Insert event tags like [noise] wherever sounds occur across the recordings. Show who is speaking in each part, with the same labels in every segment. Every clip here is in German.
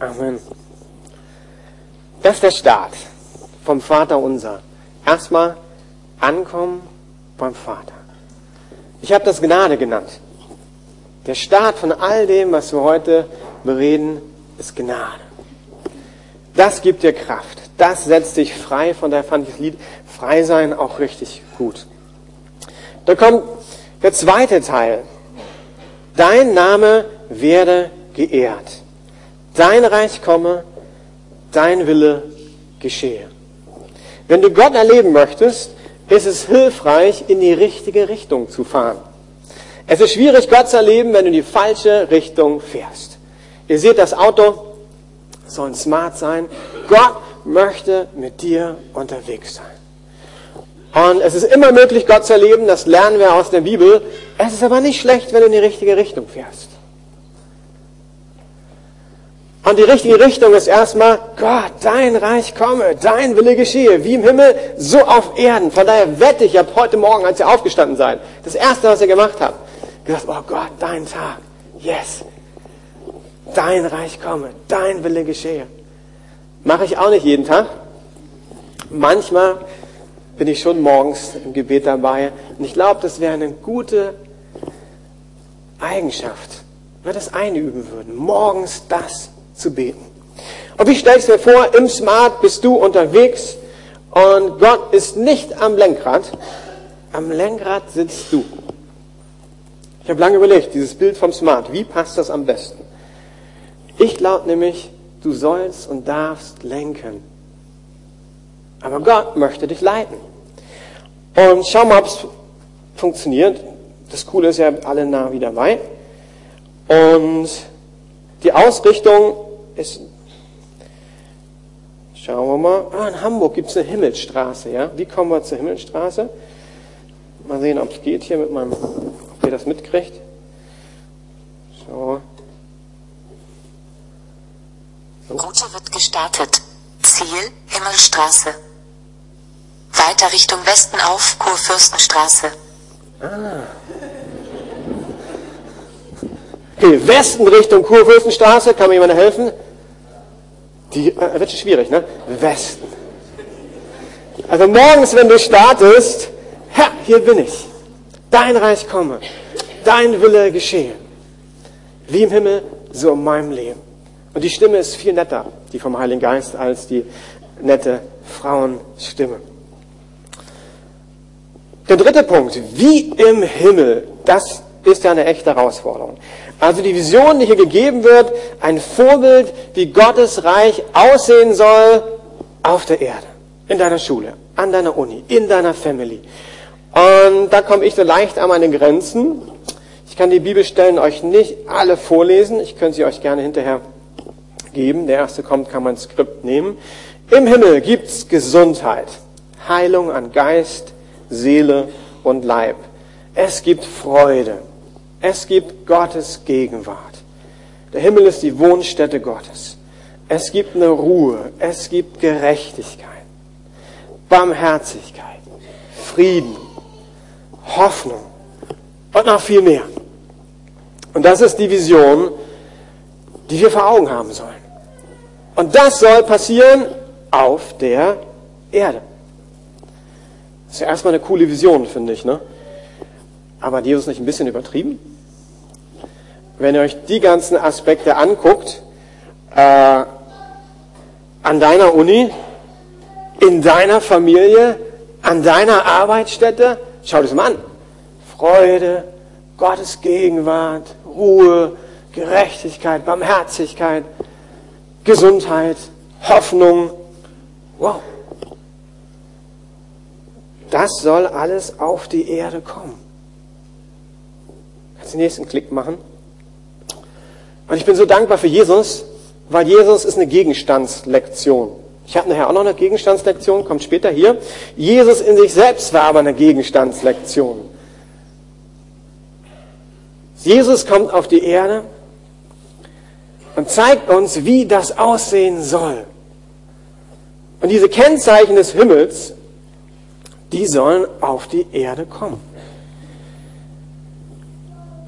Speaker 1: Amen. Das ist der Start vom Vater unser. Erstmal ankommen beim Vater. Ich habe das Gnade genannt. Der Start von all dem, was wir heute bereden, ist Gnade. Das gibt dir Kraft. Das setzt dich frei. Von daher fand ich das Lied Frei sein auch richtig gut. Da kommt der zweite Teil. Dein Name werde geehrt. Dein Reich komme, dein Wille geschehe. Wenn du Gott erleben möchtest, ist es hilfreich, in die richtige Richtung zu fahren. Es ist schwierig, Gott zu erleben, wenn du in die falsche Richtung fährst. Ihr seht, das Auto soll smart sein. Gott möchte mit dir unterwegs sein. Und es ist immer möglich, Gott zu erleben, das lernen wir aus der Bibel. Es ist aber nicht schlecht, wenn du in die richtige Richtung fährst. Und die richtige Richtung ist erstmal, Gott, dein Reich komme, dein Wille geschehe, wie im Himmel, so auf Erden. Von daher wette ich, ab heute Morgen, als ihr aufgestanden seid, das Erste, was ihr gemacht habt, gesagt, oh Gott, dein Tag, yes, dein Reich komme, dein Wille geschehe. Mache ich auch nicht jeden Tag. Manchmal bin ich schon morgens im Gebet dabei. Und ich glaube, das wäre eine gute Eigenschaft, wenn wir das einüben würden, morgens das zu beten. Und wie stellst du dir vor, im Smart bist du unterwegs und Gott ist nicht am Lenkrad, am Lenkrad sitzt du. Ich habe lange überlegt, dieses Bild vom Smart, wie passt das am besten? Ich glaube nämlich, du sollst und darfst lenken. Aber Gott möchte dich leiten. Und schau mal, ob es funktioniert. Das Coole ist ja, alle nah wie dabei. Und die Ausrichtung ist, schauen wir mal, ah, in Hamburg gibt es eine Himmelsstraße. Ja? Wie kommen wir zur Himmelsstraße? Mal sehen, ob es geht hier mit meinem, ob ihr das mitkriegt. So.
Speaker 2: Route wird gestartet. Ziel Himmelstraße. Weiter Richtung Westen auf Kurfürstenstraße.
Speaker 1: Okay, Westen Richtung Kurfürstenstraße, kann mir jemand helfen? Die äh, wird schon schwierig, ne? Westen. Also morgens, wenn du startest, Herr, hier bin ich. Dein Reich komme. Dein Wille geschehe. Wie im Himmel, so in meinem Leben. Und die Stimme ist viel netter, die vom Heiligen Geist, als die nette Frauenstimme. Der dritte Punkt, wie im Himmel, das ist ja eine echte Herausforderung. Also die Vision, die hier gegeben wird, ein Vorbild, wie Gottes Reich aussehen soll auf der Erde, in deiner Schule, an deiner Uni, in deiner Family. Und da komme ich so leicht an meine Grenzen. Ich kann die Bibelstellen euch nicht alle vorlesen. Ich könnte sie euch gerne hinterher geben. Der erste kommt, kann man Skript nehmen. Im Himmel gibt's Gesundheit, Heilung an Geist, Seele und Leib. Es gibt Freude. Es gibt Gottes Gegenwart. Der Himmel ist die Wohnstätte Gottes. Es gibt eine Ruhe. Es gibt Gerechtigkeit, Barmherzigkeit, Frieden, Hoffnung und noch viel mehr. Und das ist die Vision, die wir vor Augen haben sollen. Und das soll passieren auf der Erde. Das ist ja erstmal eine coole Vision, finde ich. Ne? Aber hat Jesus nicht ein bisschen übertrieben? Wenn ihr euch die ganzen Aspekte anguckt, äh, an deiner Uni, in deiner Familie, an deiner Arbeitsstätte, schau das mal an. Freude, Gottes Gegenwart, Ruhe, Gerechtigkeit, Barmherzigkeit, Gesundheit, Hoffnung. Wow. Das soll alles auf die Erde kommen. Den nächsten Klick machen? Und ich bin so dankbar für Jesus, weil Jesus ist eine Gegenstandslektion. Ich habe nachher auch noch eine Gegenstandslektion, kommt später hier. Jesus in sich selbst war aber eine Gegenstandslektion. Jesus kommt auf die Erde und zeigt uns, wie das aussehen soll. Und diese Kennzeichen des Himmels, die sollen auf die Erde kommen.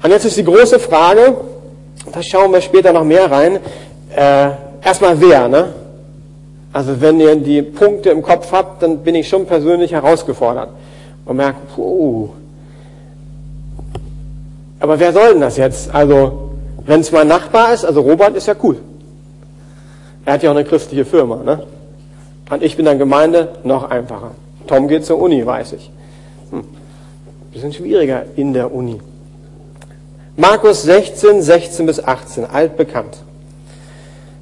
Speaker 1: Und jetzt ist die große Frage, da schauen wir später noch mehr rein, äh, erstmal wer, ne? Also wenn ihr die Punkte im Kopf habt, dann bin ich schon persönlich herausgefordert und merke, puh. Aber wer soll denn das jetzt? Also, wenn es mein Nachbar ist, also Robert ist ja cool. Er hat ja auch eine christliche Firma, ne? Und ich bin dann Gemeinde, noch einfacher. Tom geht zur Uni, weiß ich. Hm. Bisschen schwieriger in der Uni. Markus 16, 16 bis 18, altbekannt.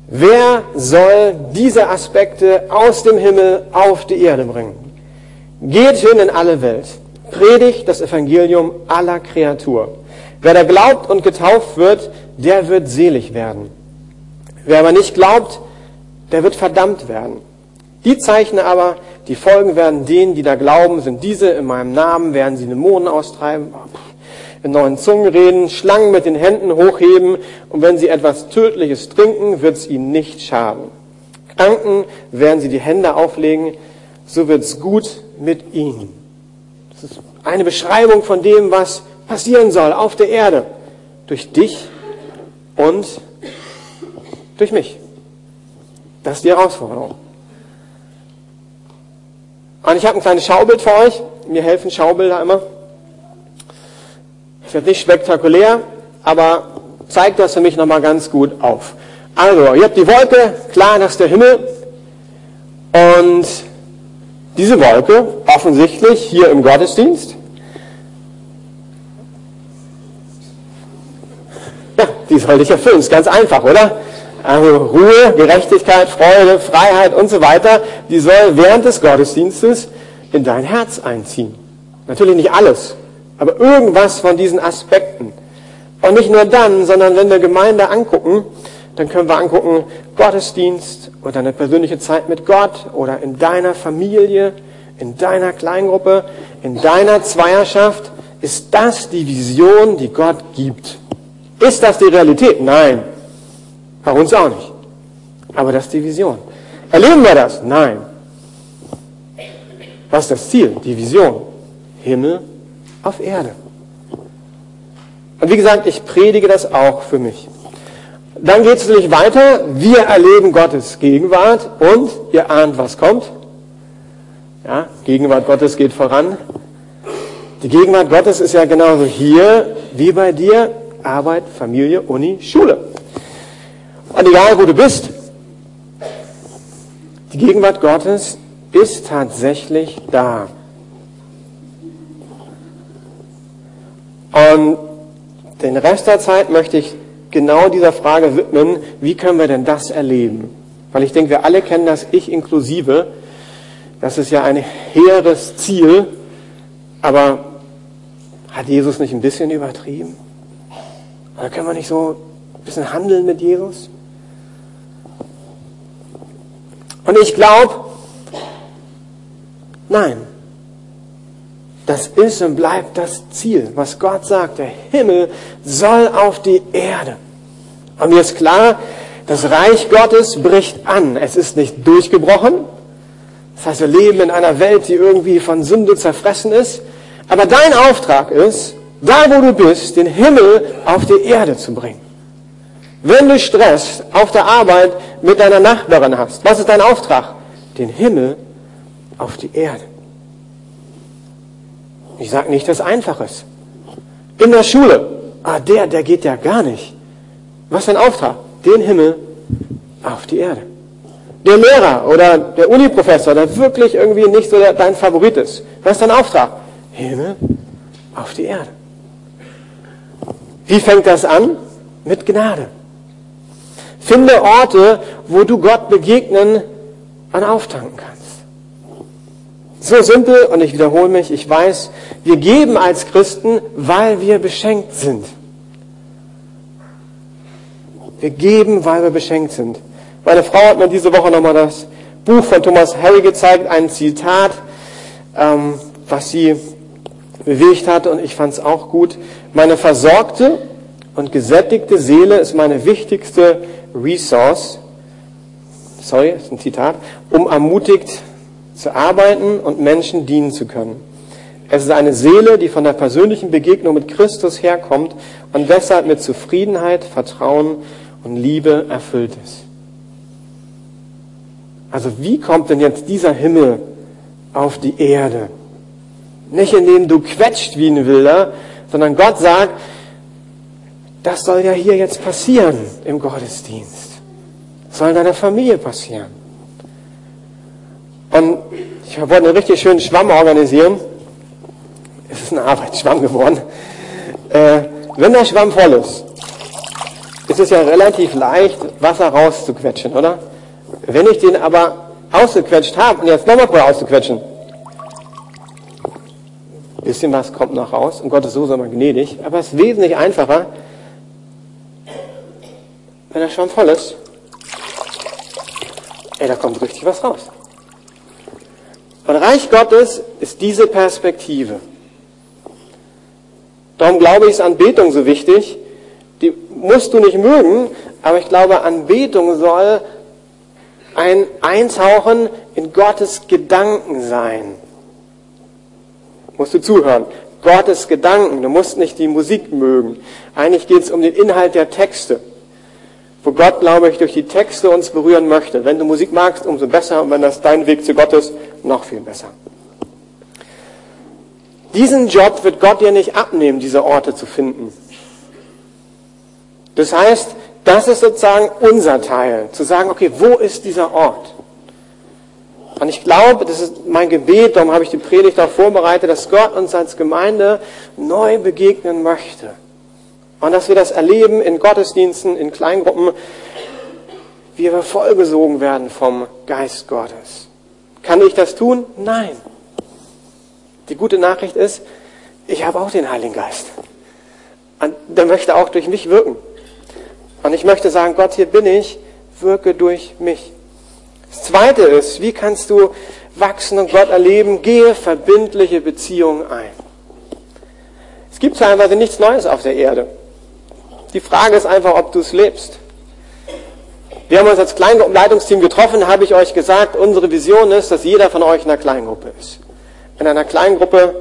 Speaker 1: Wer soll diese Aspekte aus dem Himmel auf die Erde bringen? Geht hin in alle Welt, predigt das Evangelium aller Kreatur. Wer da glaubt und getauft wird, der wird selig werden. Wer aber nicht glaubt, der wird verdammt werden. Die Zeichen aber, die folgen werden denen, die da glauben, sind diese, in meinem Namen werden sie Dämonen austreiben, in neuen Zungen reden, Schlangen mit den Händen hochheben und wenn sie etwas Tödliches trinken, wird es ihnen nicht schaden. Kranken werden sie die Hände auflegen, so wird es gut mit ihnen. Das ist eine Beschreibung von dem, was passieren soll auf der Erde. Durch dich und durch mich. Das ist die Herausforderung. Und ich habe ein kleines Schaubild für euch. Mir helfen Schaubilder immer. Ist jetzt nicht spektakulär, aber zeigt das für mich nochmal ganz gut auf. Also, ihr habt die Wolke, klar, das ist der Himmel. Und diese Wolke, offensichtlich hier im Gottesdienst, ja, die soll dich erfüllen. Ist ganz einfach, oder? Also Ruhe, Gerechtigkeit, Freude, Freiheit und so weiter, die soll während des Gottesdienstes in dein Herz einziehen. Natürlich nicht alles, aber irgendwas von diesen Aspekten. Und nicht nur dann, sondern wenn wir Gemeinde angucken, dann können wir angucken, Gottesdienst oder eine persönliche Zeit mit Gott oder in deiner Familie, in deiner Kleingruppe, in deiner Zweierschaft. Ist das die Vision, die Gott gibt? Ist das die Realität? Nein. Bei uns auch nicht. Aber das ist die Vision. Erleben wir das? Nein. Was ist das Ziel? Die Vision. Himmel auf Erde. Und wie gesagt, ich predige das auch für mich. Dann geht es natürlich weiter. Wir erleben Gottes Gegenwart und ihr ahnt, was kommt. Ja, Gegenwart Gottes geht voran. Die Gegenwart Gottes ist ja genauso hier wie bei dir. Arbeit, Familie, Uni, Schule. Und egal, wo du bist, die Gegenwart Gottes ist tatsächlich da. Und den Rest der Zeit möchte ich genau dieser Frage widmen, wie können wir denn das erleben? Weil ich denke, wir alle kennen das, ich inklusive. Das ist ja ein hehres Ziel, aber hat Jesus nicht ein bisschen übertrieben? Oder können wir nicht so ein bisschen handeln mit Jesus? Und ich glaube, nein, das ist und bleibt das Ziel, was Gott sagt. Der Himmel soll auf die Erde. Und mir ist klar, das Reich Gottes bricht an. Es ist nicht durchgebrochen. Das heißt, wir leben in einer Welt, die irgendwie von Sünde zerfressen ist. Aber dein Auftrag ist, da wo du bist, den Himmel auf die Erde zu bringen. Wenn du Stress auf der Arbeit mit deiner Nachbarin hast, was ist dein Auftrag? Den Himmel auf die Erde. Ich sage nicht, dass es einfach ist. In der Schule, ah, der, der geht ja gar nicht. Was für ein Auftrag? Den Himmel auf die Erde. Der Lehrer oder der Uniprofessor, der wirklich irgendwie nicht so dein Favorit ist. Was ist dein Auftrag? Himmel auf die Erde. Wie fängt das an? Mit Gnade. Finde Orte, wo du Gott begegnen und auftanken kannst. So simpel, und ich wiederhole mich, ich weiß, wir geben als Christen, weil wir beschenkt sind. Wir geben, weil wir beschenkt sind. Meine Frau hat mir diese Woche nochmal das Buch von Thomas Harry gezeigt, ein Zitat, ähm, was sie bewegt hat, und ich fand es auch gut. Meine versorgte und gesättigte Seele ist meine wichtigste Resource, sorry, ist ein Zitat, um ermutigt zu arbeiten und Menschen dienen zu können. Es ist eine Seele, die von der persönlichen Begegnung mit Christus herkommt und deshalb mit Zufriedenheit, Vertrauen und Liebe erfüllt ist. Also wie kommt denn jetzt dieser Himmel auf die Erde? Nicht indem du quetscht wie ein Wilder, sondern Gott sagt, das soll ja hier jetzt passieren im Gottesdienst. Das soll in deiner Familie passieren. Und ich wollte einen richtig schönen Schwamm organisieren. Es ist ein Arbeitsschwamm geworden. Äh, wenn der Schwamm voll ist, ist es ja relativ leicht, Wasser rauszuquetschen, oder? Wenn ich den aber ausgequetscht habe und jetzt nochmal vorher auszuquetschen, bisschen was kommt noch raus und Gott ist so so mal gnädig, aber es ist wesentlich einfacher, wenn der Schwamm voll ist. Ey, da kommt richtig was raus. Und Reich Gottes ist diese Perspektive. Darum glaube ich, ist Anbetung so wichtig. Die musst du nicht mögen, aber ich glaube, Anbetung soll ein Eintauchen in Gottes Gedanken sein. Musst du zuhören. Gottes Gedanken. Du musst nicht die Musik mögen. Eigentlich geht es um den Inhalt der Texte. Wo Gott, glaube ich, durch die Texte uns berühren möchte. Wenn du Musik magst, umso besser. Und wenn das dein Weg zu Gott ist, noch viel besser. Diesen Job wird Gott dir nicht abnehmen, diese Orte zu finden. Das heißt, das ist sozusagen unser Teil, zu sagen, okay, wo ist dieser Ort? Und ich glaube, das ist mein Gebet, darum habe ich die Predigt auch vorbereitet, dass Gott uns als Gemeinde neu begegnen möchte. Und dass wir das erleben in Gottesdiensten, in Kleingruppen, wie wir vollgesogen werden vom Geist Gottes. Kann ich das tun? Nein. Die gute Nachricht ist, ich habe auch den Heiligen Geist. Und der möchte auch durch mich wirken. Und ich möchte sagen, Gott, hier bin ich, wirke durch mich. Das Zweite ist, wie kannst du wachsen und Gott erleben? Gehe verbindliche Beziehungen ein. Es gibt teilweise nichts Neues auf der Erde. Die Frage ist einfach, ob du es lebst. Wir haben uns als Kleingruppenleitungsteam getroffen, habe ich euch gesagt, unsere Vision ist, dass jeder von euch in einer Kleingruppe ist. In einer Kleingruppe,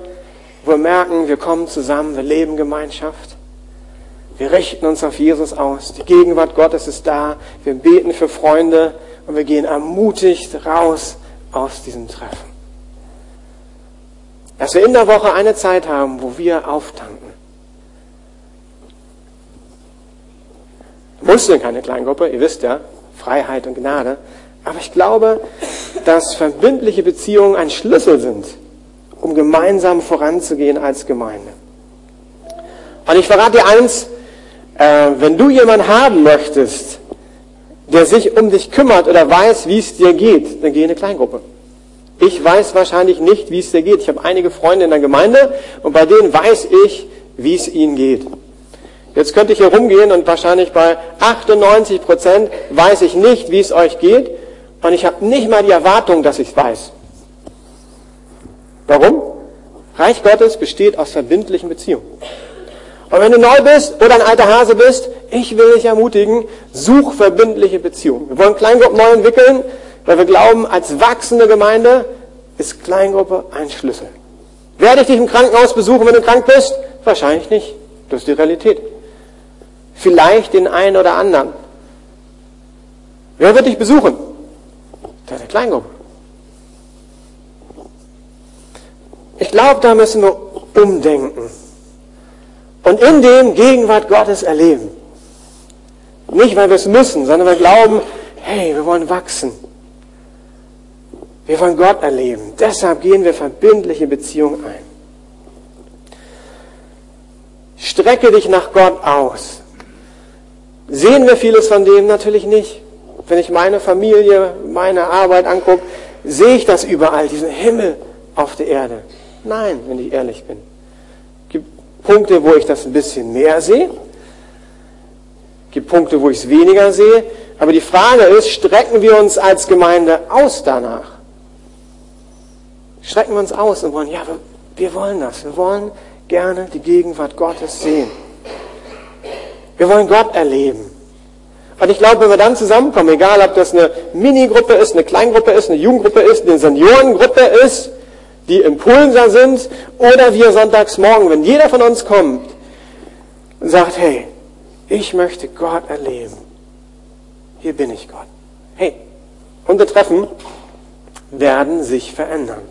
Speaker 1: wo wir merken, wir kommen zusammen, wir leben Gemeinschaft. Wir richten uns auf Jesus aus. Die Gegenwart Gottes ist da. Wir beten für Freunde und wir gehen ermutigt raus aus diesem Treffen. Dass wir in der Woche eine Zeit haben, wo wir auftanken. Mussten keine Kleingruppe, ihr wisst ja, Freiheit und Gnade. Aber ich glaube, dass verbindliche Beziehungen ein Schlüssel sind, um gemeinsam voranzugehen als Gemeinde. Und ich verrate dir eins, äh, wenn du jemanden haben möchtest, der sich um dich kümmert oder weiß, wie es dir geht, dann geh in eine Kleingruppe. Ich weiß wahrscheinlich nicht, wie es dir geht. Ich habe einige Freunde in der Gemeinde und bei denen weiß ich, wie es ihnen geht. Jetzt könnte ich hier rumgehen und wahrscheinlich bei 98 Prozent weiß ich nicht, wie es euch geht und ich habe nicht mal die Erwartung, dass ich es weiß. Warum? Reich Gottes besteht aus verbindlichen Beziehungen. Und wenn du neu bist oder ein alter Hase bist, ich will dich ermutigen, such verbindliche Beziehungen. Wir wollen Kleingruppen neu entwickeln, weil wir glauben, als wachsende Gemeinde ist Kleingruppe ein Schlüssel. Werde ich dich im Krankenhaus besuchen, wenn du krank bist? Wahrscheinlich nicht. Das ist die Realität. Vielleicht den einen oder anderen. Wer wird dich besuchen? Deine Kleingruppe. Ich glaube, da müssen wir umdenken und in dem Gegenwart Gottes erleben. Nicht, weil wir es müssen, sondern wir glauben, hey, wir wollen wachsen. Wir wollen Gott erleben. Deshalb gehen wir verbindliche Beziehungen ein. Strecke dich nach Gott aus. Sehen wir vieles von dem? Natürlich nicht. Wenn ich meine Familie, meine Arbeit angucke, sehe ich das überall, diesen Himmel auf der Erde. Nein, wenn ich ehrlich bin. Punkte, wo ich das ein bisschen mehr sehe. Es gibt Punkte, wo ich es weniger sehe. Aber die Frage ist, strecken wir uns als Gemeinde aus danach? Strecken wir uns aus und wollen, ja, wir wollen das. Wir wollen gerne die Gegenwart Gottes sehen. Wir wollen Gott erleben. Und ich glaube, wenn wir dann zusammenkommen, egal ob das eine Minigruppe ist, eine Kleingruppe ist, eine Jugendgruppe ist, eine Seniorengruppe ist, die Impulser sind, oder wir sonntags morgen, wenn jeder von uns kommt und sagt, hey, ich möchte Gott erleben. Hier bin ich Gott. Hey, unsere Treffen werden sich verändern.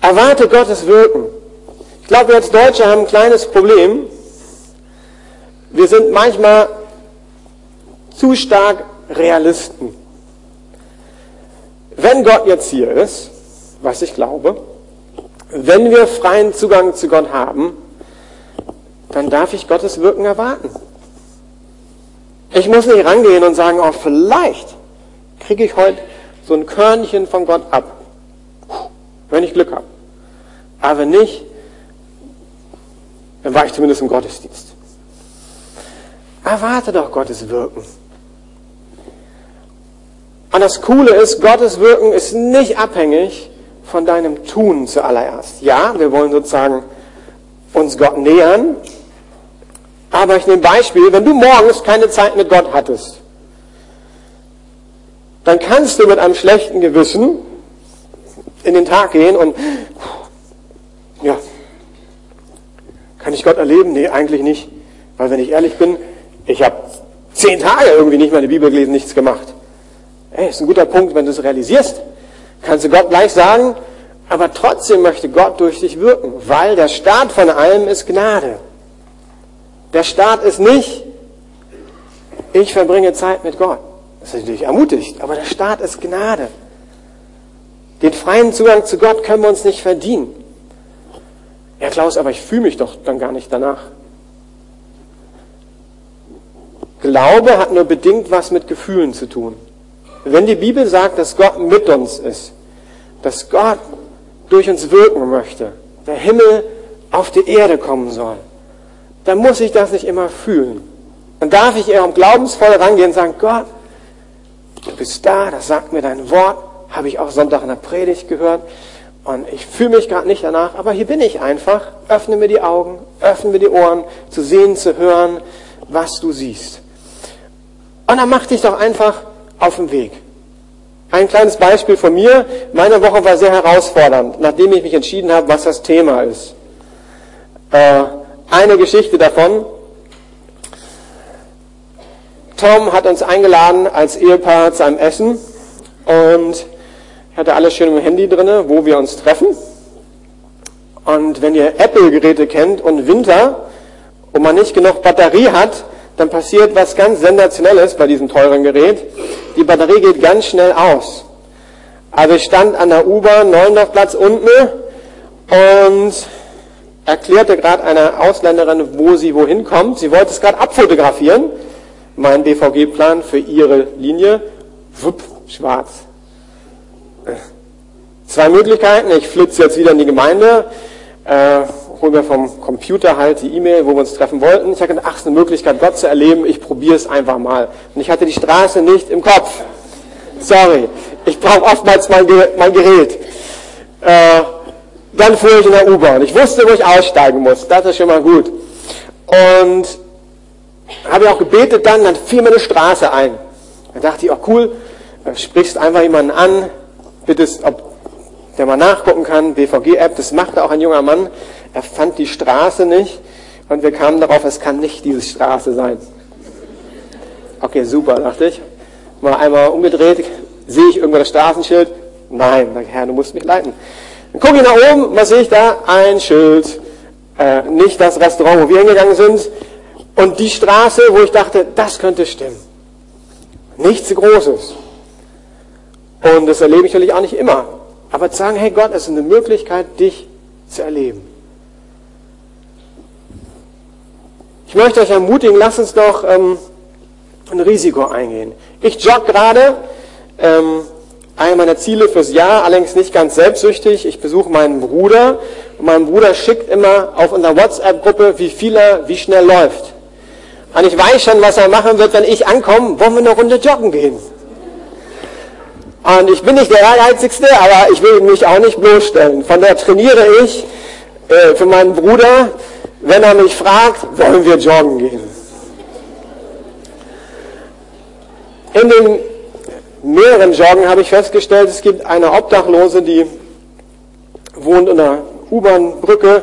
Speaker 1: Erwarte Gottes Wirken. Ich glaube, wir als Deutsche haben ein kleines Problem. Wir sind manchmal zu stark Realisten. Wenn Gott jetzt hier ist, was ich glaube, wenn wir freien Zugang zu Gott haben, dann darf ich Gottes Wirken erwarten. Ich muss nicht rangehen und sagen, oh, vielleicht kriege ich heute so ein Körnchen von Gott ab, wenn ich Glück habe. Aber wenn nicht, dann war ich zumindest im Gottesdienst. Erwarte doch Gottes Wirken. Und das Coole ist, Gottes Wirken ist nicht abhängig von deinem Tun zuallererst. Ja, wir wollen sozusagen uns Gott nähern, aber ich nehme Beispiel, wenn du morgens keine Zeit mit Gott hattest, dann kannst du mit einem schlechten Gewissen in den Tag gehen und ja, kann ich Gott erleben? Nee, eigentlich nicht. Weil wenn ich ehrlich bin, ich habe zehn Tage irgendwie nicht meine Bibel gelesen, nichts gemacht. Ey, ist ein guter Punkt, wenn du es realisierst. Kannst du Gott gleich sagen, aber trotzdem möchte Gott durch dich wirken, weil der Start von allem ist Gnade. Der Start ist nicht, ich verbringe Zeit mit Gott. Das ist natürlich ermutigt, aber der Start ist Gnade. Den freien Zugang zu Gott können wir uns nicht verdienen. Ja, Klaus, aber ich fühle mich doch dann gar nicht danach. Glaube hat nur bedingt was mit Gefühlen zu tun. Wenn die Bibel sagt, dass Gott mit uns ist, dass Gott durch uns wirken möchte, der Himmel auf die Erde kommen soll, dann muss ich das nicht immer fühlen. Dann darf ich eher um glaubensvoll rangehen und sagen, Gott, du bist da, das sagt mir dein Wort, habe ich auch Sonntag in der Predigt gehört. Und ich fühle mich gerade nicht danach, aber hier bin ich einfach. Öffne mir die Augen, öffne mir die Ohren, zu sehen, zu hören, was du siehst. Und dann mach dich doch einfach auf den Weg. Ein kleines Beispiel von mir. Meine Woche war sehr herausfordernd, nachdem ich mich entschieden habe, was das Thema ist. Äh, eine Geschichte davon. Tom hat uns eingeladen als Ehepaar zu einem Essen und hatte alles schön im Handy drin, wo wir uns treffen. Und wenn ihr Apple-Geräte kennt und Winter und man nicht genug Batterie hat, dann passiert was ganz Sensationelles bei diesem teuren Gerät. Die Batterie geht ganz schnell aus. Also ich stand an der U-Bahn, Neuendorfplatz unten und erklärte gerade einer Ausländerin, wo sie wohin kommt. Sie wollte es gerade abfotografieren. Mein BVG-Plan für ihre Linie. Wupp, schwarz. Zwei Möglichkeiten. Ich flitze jetzt wieder in die Gemeinde, äh, hole mir vom Computer halt die E-Mail, wo wir uns treffen wollten. Ich hatte ach, ist eine Möglichkeit, Gott zu erleben. Ich probiere es einfach mal. Und ich hatte die Straße nicht im Kopf. Sorry. Ich brauche oftmals mein, mein Gerät. Äh, dann fuhr ich in der U-Bahn. Ich wusste, wo ich aussteigen muss. Das ist schon mal gut. Und habe ich auch gebetet dann, dann fiel mir eine Straße ein. Da dachte ich, oh cool, sprichst einfach jemanden an, bittest, ob der mal nachgucken kann, BVG-App, das machte auch ein junger Mann. Er fand die Straße nicht und wir kamen darauf, es kann nicht diese Straße sein. Okay, super, dachte ich. Mal einmal umgedreht, sehe ich irgendwo das Straßenschild? Nein, Herr, du musst mich leiten. Dann gucke ich nach oben, was sehe ich da? Ein Schild. Äh, nicht das Restaurant, wo wir hingegangen sind. Und die Straße, wo ich dachte, das könnte stimmen. Nichts Großes. Und das erlebe ich natürlich auch nicht immer. Aber zu sagen, hey Gott, es ist eine Möglichkeit, dich zu erleben. Ich möchte euch ermutigen, lasst uns doch ähm, ein Risiko eingehen. Ich jogge gerade. Ähm, einer meiner Ziele fürs Jahr, allerdings nicht ganz selbstsüchtig. Ich besuche meinen Bruder und mein Bruder schickt immer auf unserer WhatsApp-Gruppe, wie viel er, wie schnell läuft. Und ich weiß schon, was er machen wird, wenn ich ankomme. Wollen wir eine Runde joggen gehen? Und ich bin nicht der Ehrgeizigste, aber ich will mich auch nicht bloßstellen. Von daher trainiere ich äh, für meinen Bruder, wenn er mich fragt, wollen wir joggen gehen. In den mehreren Joggen habe ich festgestellt, es gibt eine Obdachlose, die wohnt in der U-Bahn-Brücke,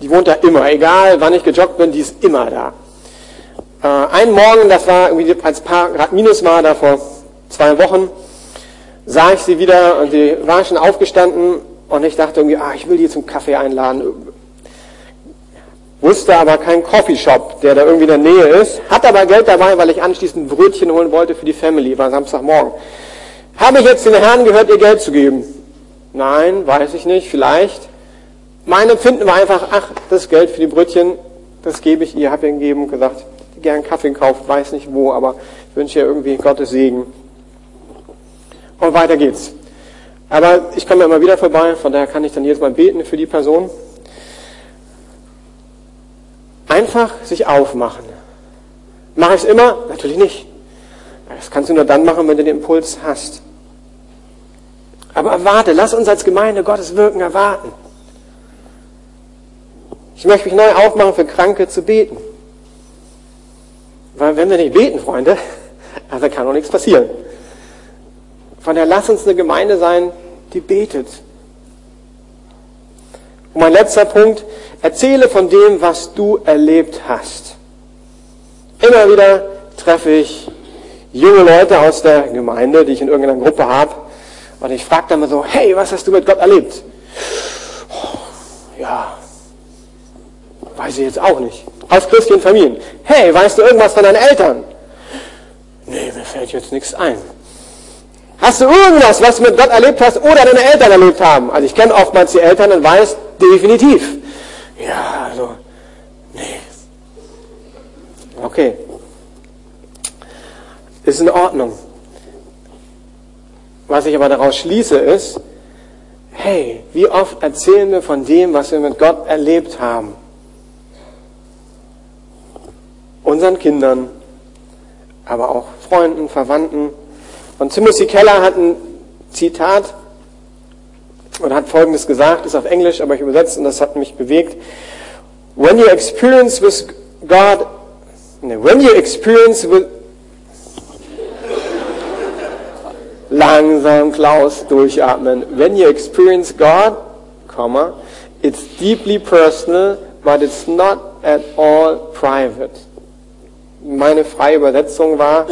Speaker 1: die wohnt da immer, egal wann ich gejoggt bin, die ist immer da. Äh, ein Morgen, das war irgendwie als paar Grad minus war, da vor zwei Wochen sah ich sie wieder und sie war schon aufgestanden und ich dachte irgendwie, ah, ich will die zum Kaffee einladen. Wusste aber keinen Coffeeshop, der da irgendwie in der Nähe ist. Hat aber Geld dabei, weil ich anschließend Brötchen holen wollte für die Family. War Samstagmorgen. Habe ich jetzt den Herrn gehört, ihr Geld zu geben? Nein, weiß ich nicht, vielleicht. Mein Empfinden war einfach, ach, das Geld für die Brötchen, das gebe ich ihr, habe ihr gegeben und gesagt, gern Kaffee kauft, weiß nicht wo, aber ich wünsche ihr irgendwie Gottes Segen. Und weiter geht's. Aber ich komme immer wieder vorbei, von daher kann ich dann jedes Mal beten für die Person. Einfach sich aufmachen. Mache ich es immer? Natürlich nicht. Das kannst du nur dann machen, wenn du den Impuls hast. Aber erwarte, lass uns als Gemeinde Gottes Wirken erwarten. Ich möchte mich neu aufmachen, für Kranke zu beten. Weil wenn wir nicht beten, Freunde, [laughs] also kann auch nichts passieren. Von daher lass uns eine Gemeinde sein, die betet. Und mein letzter Punkt, erzähle von dem, was du erlebt hast. Immer wieder treffe ich junge Leute aus der Gemeinde, die ich in irgendeiner Gruppe habe, und ich frage dann mal so, hey, was hast du mit Gott erlebt? Ja, weiß ich jetzt auch nicht. Aus christlichen Familien. Hey, weißt du irgendwas von deinen Eltern? Nee, mir fällt jetzt nichts ein. Hast du irgendwas, was du mit Gott erlebt hast oder deine Eltern erlebt haben? Also ich kenne oftmals die Eltern und weiß definitiv. Ja, also, nee. Okay. Ist in Ordnung. Was ich aber daraus schließe ist, hey, wie oft erzählen wir von dem, was wir mit Gott erlebt haben? Unseren Kindern, aber auch Freunden, Verwandten. Und Timothy Keller hat ein Zitat und hat Folgendes gesagt, ist auf Englisch, aber ich übersetze und das hat mich bewegt. When you experience with God, when you experience with, langsam Klaus durchatmen. When you experience God, comma, it's deeply personal, but it's not at all private. Meine freie Übersetzung war,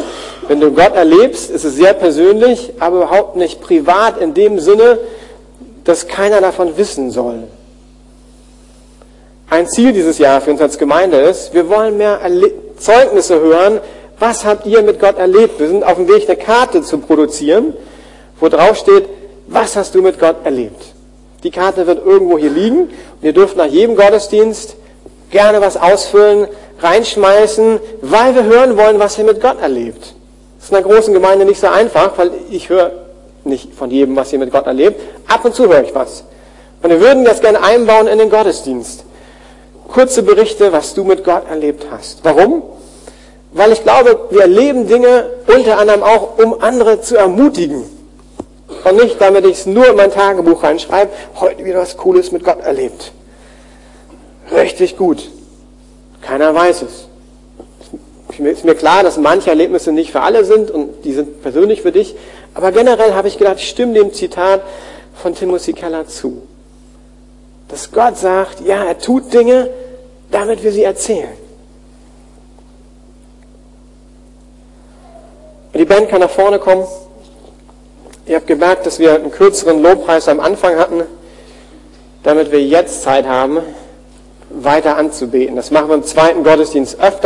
Speaker 1: wenn du Gott erlebst, ist es sehr persönlich, aber überhaupt nicht privat in dem Sinne, dass keiner davon wissen soll. Ein Ziel dieses Jahr für uns als Gemeinde ist, wir wollen mehr Zeugnisse hören, was habt ihr mit Gott erlebt? Wir sind auf dem Weg, eine Karte zu produzieren, wo drauf steht, was hast du mit Gott erlebt? Die Karte wird irgendwo hier liegen und ihr dürft nach jedem Gottesdienst gerne was ausfüllen, reinschmeißen, weil wir hören wollen, was ihr mit Gott erlebt. Das ist in einer großen Gemeinde nicht so einfach, weil ich höre nicht von jedem, was ihr mit Gott erlebt. Ab und zu höre ich was. Und wir würden das gerne einbauen in den Gottesdienst. Kurze Berichte, was du mit Gott erlebt hast. Warum? Weil ich glaube, wir erleben Dinge unter anderem auch, um andere zu ermutigen. Und nicht, damit ich es nur in mein Tagebuch reinschreibe, heute wieder was Cooles mit Gott erlebt. Richtig gut. Keiner weiß es. Ist mir klar, dass manche Erlebnisse nicht für alle sind und die sind persönlich für dich. Aber generell habe ich gedacht, ich stimme dem Zitat von Timothy Keller zu. Dass Gott sagt, ja, er tut Dinge, damit wir sie erzählen. Die Band kann nach vorne kommen. Ihr habt gemerkt, dass wir einen kürzeren Lobpreis am Anfang hatten, damit wir jetzt Zeit haben, weiter anzubeten. Das machen wir im zweiten Gottesdienst öfter.